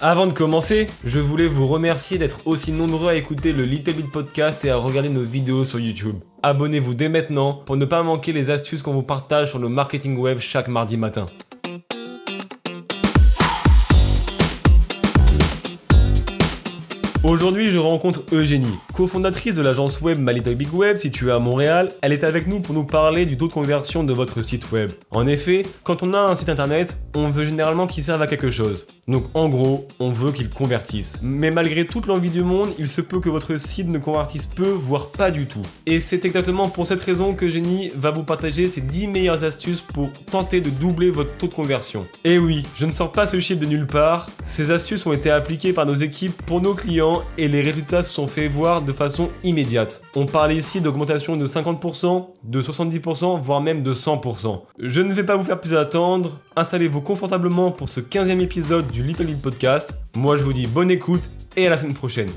Avant de commencer, je voulais vous remercier d'être aussi nombreux à écouter le Little Bit Podcast et à regarder nos vidéos sur YouTube. Abonnez-vous dès maintenant pour ne pas manquer les astuces qu'on vous partage sur le marketing web chaque mardi matin. Aujourd'hui, je rencontre Eugénie, cofondatrice de l'agence web My Big Web située à Montréal. Elle est avec nous pour nous parler du taux de conversion de votre site web. En effet, quand on a un site internet, on veut généralement qu'il serve à quelque chose. Donc en gros, on veut qu'il convertisse. Mais malgré toute l'envie du monde, il se peut que votre site ne convertisse peu, voire pas du tout. Et c'est exactement pour cette raison que va vous partager ses 10 meilleures astuces pour tenter de doubler votre taux de conversion. Et oui, je ne sors pas ce chiffre de nulle part. Ces astuces ont été appliquées par nos équipes pour nos clients et les résultats se sont fait voir de façon immédiate. On parle ici d'augmentation de 50%, de 70%, voire même de 100%. Je ne vais pas vous faire plus attendre, installez-vous confortablement pour ce 15e épisode du Little Lead Podcast. Moi je vous dis bonne écoute et à la semaine prochaine.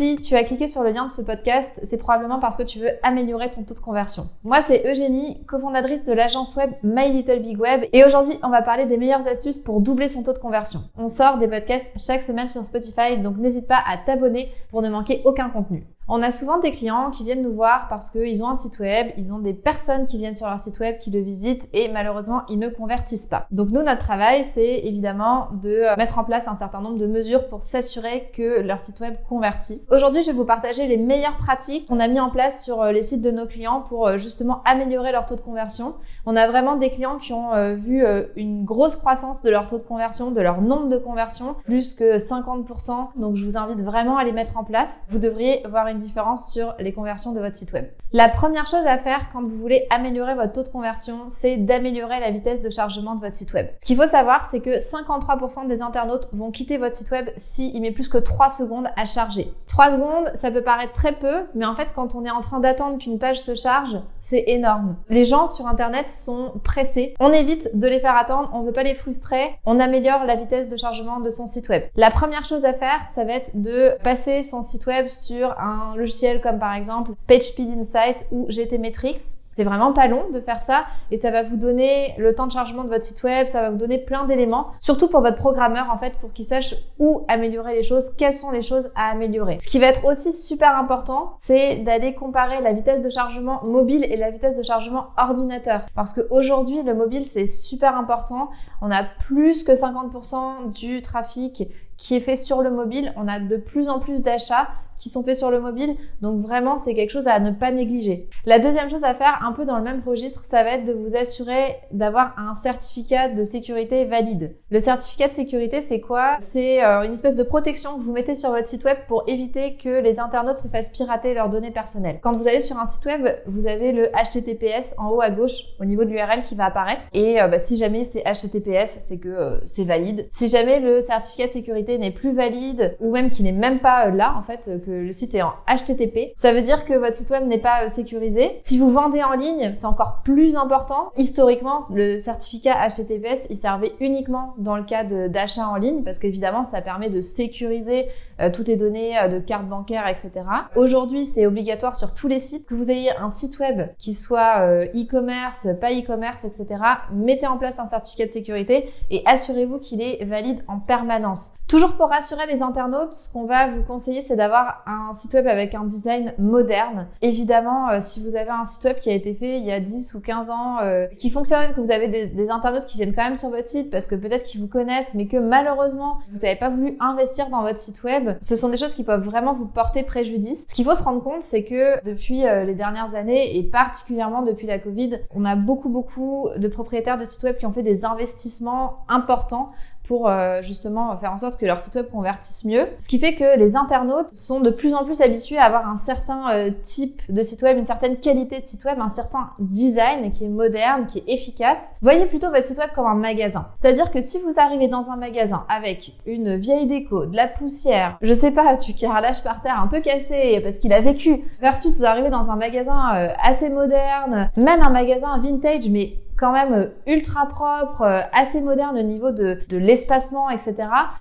Si tu as cliqué sur le lien de ce podcast, c'est probablement parce que tu veux améliorer ton taux de conversion. Moi, c'est Eugénie, cofondatrice de l'agence web My Little Big Web, et aujourd'hui, on va parler des meilleures astuces pour doubler son taux de conversion. On sort des podcasts chaque semaine sur Spotify, donc n'hésite pas à t'abonner pour ne manquer aucun contenu. On a souvent des clients qui viennent nous voir parce qu'ils ont un site web, ils ont des personnes qui viennent sur leur site web, qui le visitent et malheureusement ils ne convertissent pas. Donc nous, notre travail, c'est évidemment de euh, mettre en place un certain nombre de mesures pour s'assurer que leur site web convertisse. Aujourd'hui, je vais vous partager les meilleures pratiques qu'on a mis en place sur euh, les sites de nos clients pour euh, justement améliorer leur taux de conversion. On a vraiment des clients qui ont vu une grosse croissance de leur taux de conversion, de leur nombre de conversions, plus que 50%. Donc je vous invite vraiment à les mettre en place. Vous devriez voir une différence sur les conversions de votre site web. La première chose à faire quand vous voulez améliorer votre taux de conversion, c'est d'améliorer la vitesse de chargement de votre site web. Ce qu'il faut savoir, c'est que 53% des internautes vont quitter votre site web s'il met plus que 3 secondes à charger. 3 secondes, ça peut paraître très peu, mais en fait, quand on est en train d'attendre qu'une page se charge, c'est énorme. Les gens sur Internet sont pressés. On évite de les faire attendre, on veut pas les frustrer. On améliore la vitesse de chargement de son site web. La première chose à faire, ça va être de passer son site web sur un logiciel comme par exemple PageSpeed Insight ou GTmetrix c'est vraiment pas long de faire ça et ça va vous donner le temps de chargement de votre site web, ça va vous donner plein d'éléments, surtout pour votre programmeur en fait, pour qu'il sache où améliorer les choses, quelles sont les choses à améliorer. Ce qui va être aussi super important, c'est d'aller comparer la vitesse de chargement mobile et la vitesse de chargement ordinateur. Parce qu'aujourd'hui, le mobile, c'est super important. On a plus que 50% du trafic qui est fait sur le mobile. On a de plus en plus d'achats qui sont faits sur le mobile. Donc vraiment, c'est quelque chose à ne pas négliger. La deuxième chose à faire, un peu dans le même registre, ça va être de vous assurer d'avoir un certificat de sécurité valide. Le certificat de sécurité, c'est quoi? C'est euh, une espèce de protection que vous mettez sur votre site web pour éviter que les internautes se fassent pirater leurs données personnelles. Quand vous allez sur un site web, vous avez le HTTPS en haut à gauche au niveau de l'URL qui va apparaître. Et euh, bah, si jamais c'est HTTPS, c'est que euh, c'est valide. Si jamais le certificat de sécurité n'est plus valide ou même qu'il n'est même pas là, en fait, le site est en HTTP, ça veut dire que votre site web n'est pas euh, sécurisé. Si vous vendez en ligne, c'est encore plus important. Historiquement, le certificat HTTPS, il servait uniquement dans le cas d'achat en ligne parce qu'évidemment, ça permet de sécuriser euh, toutes les données euh, de carte bancaire, etc. Aujourd'hui, c'est obligatoire sur tous les sites que vous ayez un site web qui soit e-commerce, pas e-commerce, etc. Mettez en place un certificat de sécurité et assurez-vous qu'il est valide en permanence. Toujours pour rassurer les internautes, ce qu'on va vous conseiller, c'est d'avoir un site web avec un design moderne. Évidemment, euh, si vous avez un site web qui a été fait il y a 10 ou 15 ans, euh, qui fonctionne, que vous avez des, internautes qui viennent quand même sur votre site parce que peut-être qu'ils vous connaissent, mais que malheureusement, vous n'avez pas voulu investir dans votre site web, ce sont des choses qui peuvent vraiment vous porter préjudice. Ce qu'il faut se rendre compte, c'est que depuis euh, les dernières années, et particulièrement depuis la Covid, on a beaucoup, beaucoup de propriétaires de sites web qui ont fait des investissements importants pour euh, justement faire en sorte que leur site web convertisse mieux. Ce qui fait que les internautes sont de plus en plus habitués à avoir un certain euh, type de site web, une certaine qualité de site web, un certain design qui est moderne, qui est efficace. Voyez plutôt votre site web comme un magasin. C'est-à-dire que si vous arrivez dans un magasin avec une vieille déco, de la poussière, je sais pas, tu carrelages par terre un peu cassé parce qu'il a vécu, versus vous arrivez dans un magasin euh, assez moderne, même un magasin vintage mais quand même euh, ultra propre, euh, assez moderne au niveau de, de l'espacement, etc.,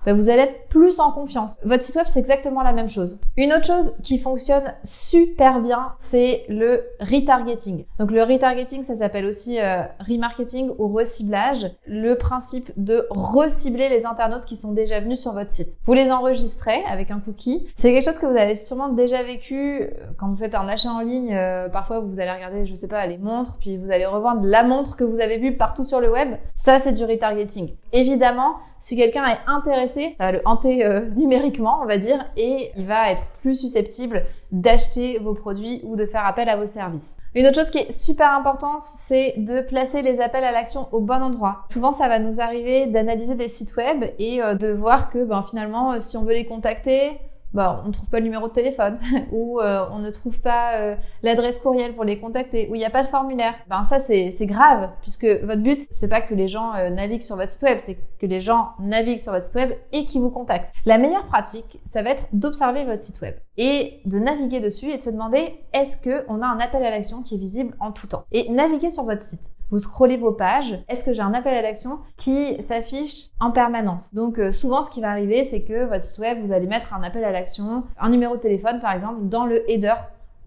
bah, vous allez être plus en confiance. Votre site web, c'est exactement la même chose. Une autre chose qui fonctionne super bien, c'est le retargeting. Donc le retargeting, ça s'appelle aussi euh, remarketing ou reciblage. Le principe de recibler les internautes qui sont déjà venus sur votre site. Vous les enregistrez avec un cookie. C'est quelque chose que vous avez sûrement déjà vécu quand vous faites un achat en ligne. parfois, vous allez regarder, je sais pas, les montres, puis vous allez revendre la montre que vous avez vu partout sur le web, ça c'est du retargeting. Évidemment, si quelqu'un est intéressé, ça va le euh, numériquement, on va dire, et il va être plus susceptible d'acheter vos produits ou de faire appel à vos services. Une autre chose qui est super importante, c'est de placer les appels à l'action au bon endroit. Souvent, ça va nous arriver d'analyser des sites web et euh, de voir que ben, finalement, euh, si on veut les contacter, bah, on ne trouve pas le numéro de téléphone ou euh, on ne trouve pas euh, l'adresse courriel pour les contacter ou il n'y a pas de formulaire. Ben ça c'est grave puisque votre but c'est pas que les gens euh, naviguent sur votre site web, c'est que les gens naviguent sur votre site web et qu'ils vous contactent. La meilleure pratique, ça va être d'observer votre site web et de naviguer dessus et de se demander est-ce que on a un appel à l'action qui est visible en tout temps? Et naviguer sur votre site vous scrollez vos pages, est-ce que j'ai un appel à l'action qui s'affiche en permanence? Donc euh, souvent ce qui va arriver c'est que votre site web, vous allez mettre un appel à l'action, un numéro de téléphone par exemple dans le header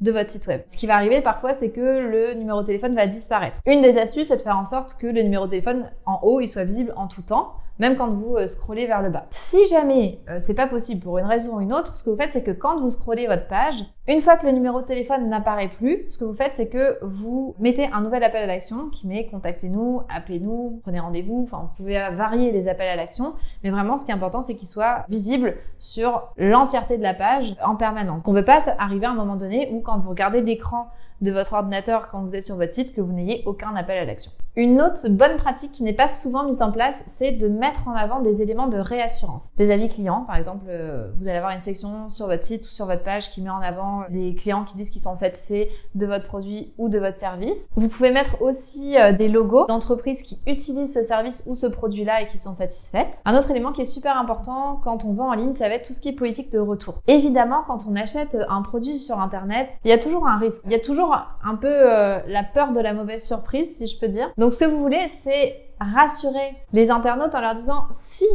de votre site web. Ce qui va arriver parfois, c'est que le numéro de téléphone va disparaître. Une des astuces, c'est de faire en sorte que le numéro de téléphone en haut, il soit visible en tout temps même quand vous euh, scrollez vers le bas. Si jamais euh, c'est pas possible pour une raison ou une autre, ce que vous faites, c'est que quand vous scrollez votre page, une fois que le numéro de téléphone n'apparaît plus, ce que vous faites, c'est que vous mettez un nouvel appel à l'action qui met contactez-nous, appelez-nous, prenez rendez-vous, enfin vous pouvez varier les appels à l'action, mais vraiment ce qui est important, c'est qu'il soit visible sur l'entièreté de la page en permanence. On ne veut pas arriver à un moment donné où quand vous regardez l'écran de votre ordinateur quand vous êtes sur votre site que vous n'ayez aucun appel à l'action. Une autre bonne pratique qui n'est pas souvent mise en place, c'est de mettre en avant des éléments de réassurance. Des avis clients, par exemple, euh, vous allez avoir une section sur votre site ou sur votre page qui met en avant des clients qui disent qu'ils sont satisfaits de votre produit ou de votre service. Vous pouvez mettre aussi euh, des logos d'entreprises qui utilisent ce service ou ce produit-là et qui sont satisfaites. Un autre élément qui est super important quand on vend en ligne, ça va être tout ce qui est politique de retour. Évidemment, quand on achète un produit sur Internet, il y a toujours un risque. Il y a toujours un peu euh, la peur de la mauvaise surprise, si je peux dire. Donc ce que vous voulez, c'est rassurer les internautes en leur disant si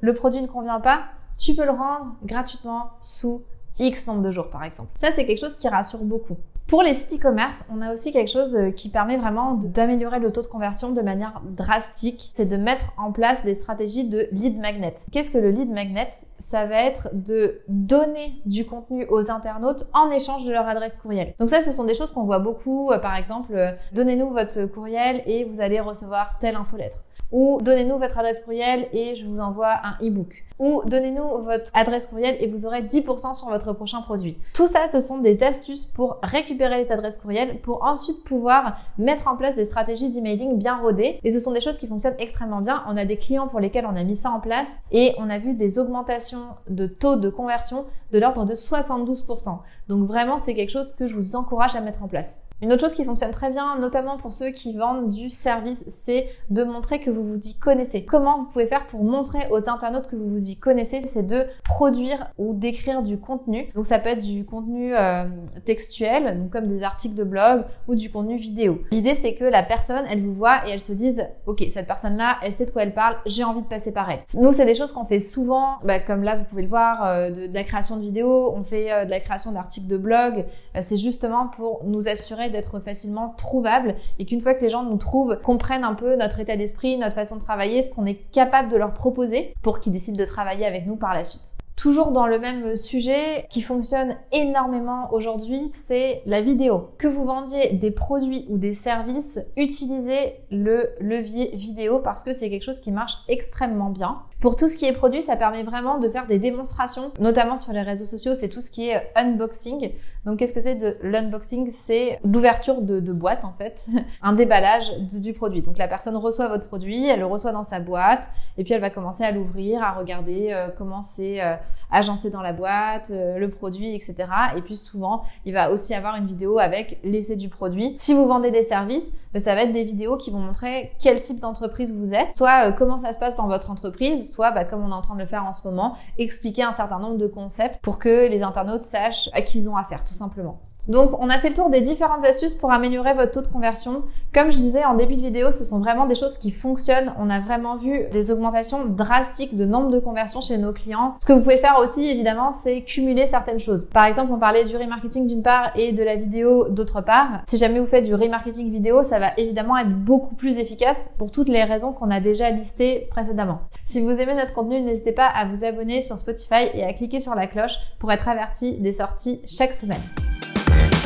le produit ne convient pas, tu peux le rendre gratuitement sous X nombre de jours, par exemple. Ça, c'est quelque chose qui rassure beaucoup. Pour les sites e-commerce, on a aussi quelque chose euh, qui permet vraiment d'améliorer le taux de conversion de manière drastique. C'est de mettre en place des stratégies de lead magnet. Qu'est-ce que le lead magnet? Ça va être de donner du contenu aux internautes en échange de leur adresse courriel. Donc ça, ce sont des choses qu'on voit beaucoup. Euh, par exemple, euh, donnez-nous votre courriel et vous allez recevoir telle infolettre. Ou donnez-nous votre adresse courriel et je vous envoie un e-book ou donnez-nous votre adresse courriel et vous aurez 10% sur votre prochain produit. Tout ça, ce sont des astuces pour récupérer les adresses courriels pour ensuite pouvoir mettre en place des stratégies d'emailing bien rodées. Et ce sont des choses qui fonctionnent extrêmement bien. On a des clients pour lesquels on a mis ça en place et on a vu des augmentations de taux de conversion de l'ordre de 72%. Donc vraiment, c'est quelque chose que je vous encourage à mettre en place. Une autre chose qui fonctionne très bien, notamment pour ceux qui vendent du service, c'est de montrer que vous vous y connaissez. Comment vous pouvez faire pour montrer aux internautes que vous vous y connaissez C'est de produire ou d'écrire du contenu. Donc ça peut être du contenu euh, textuel, comme des articles de blog ou du contenu vidéo. L'idée c'est que la personne, elle vous voit et elle se dise, ok, cette personne-là, elle sait de quoi elle parle, j'ai envie de passer par elle. Nous, c'est des choses qu'on fait souvent, bah, comme là vous pouvez le voir, euh, de, la création de vidéos, on fait euh, de la création d'articles de blog. c'est justement pour nous assurer d'être facilement trouvable et qu'une fois que les gens nous trouvent, comprennent un peu notre état d'esprit, notre façon de travailler, ce qu'on est capable de leur proposer pour qu'ils décident de travailler avec nous par la suite. Toujours dans le même sujet qui fonctionne énormément aujourd'hui, c'est la vidéo. Que vous vendiez des produits ou des services, utilisez le levier vidéo parce que c'est quelque chose qui marche extrêmement bien. Pour tout ce qui est produit, ça permet vraiment de faire des démonstrations, notamment sur les réseaux sociaux, c'est tout ce qui est unboxing. Donc qu'est-ce que c'est de l'unboxing? C'est l'ouverture de, de, boîte en fait, un déballage du produit. Donc la personne reçoit votre produit, elle le reçoit dans sa boîte, et puis elle va commencer à l'ouvrir, à regarder euh, comment c'est euh, agencé dans la boîte, euh, le produit, etc. Et puis souvent, il va aussi avoir une vidéo avec l'essai du produit. Si vous vendez des services, ben, ça va être des vidéos qui vont montrer quel type d'entreprise vous êtes, soit comment ça se passe dans votre entreprise, soit bah, comme on est en train de le faire en ce moment, expliquer un certain nombre de concepts pour que les internautes sachent à qui ils ont affaire, tout simplement. Donc, on a fait le tour des différentes astuces pour améliorer votre taux de conversion. Comme je disais en début de vidéo, ce sont vraiment des choses qui fonctionnent. On a vraiment vu des augmentations drastiques de nombre de conversions chez nos clients. Ce que vous pouvez faire aussi, évidemment, c'est cumuler certaines choses. Par exemple, on parlait du remarketing d'une part et de la vidéo d'autre part. Si jamais vous faites du remarketing vidéo, ça va évidemment être beaucoup plus efficace pour toutes les raisons qu'on a déjà listées précédemment. Si vous aimez notre contenu, n'hésitez pas à vous abonner sur Spotify et à cliquer sur la cloche pour être averti des sorties chaque semaine.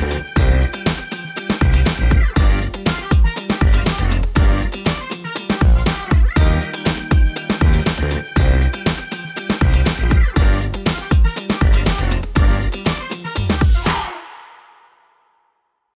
Música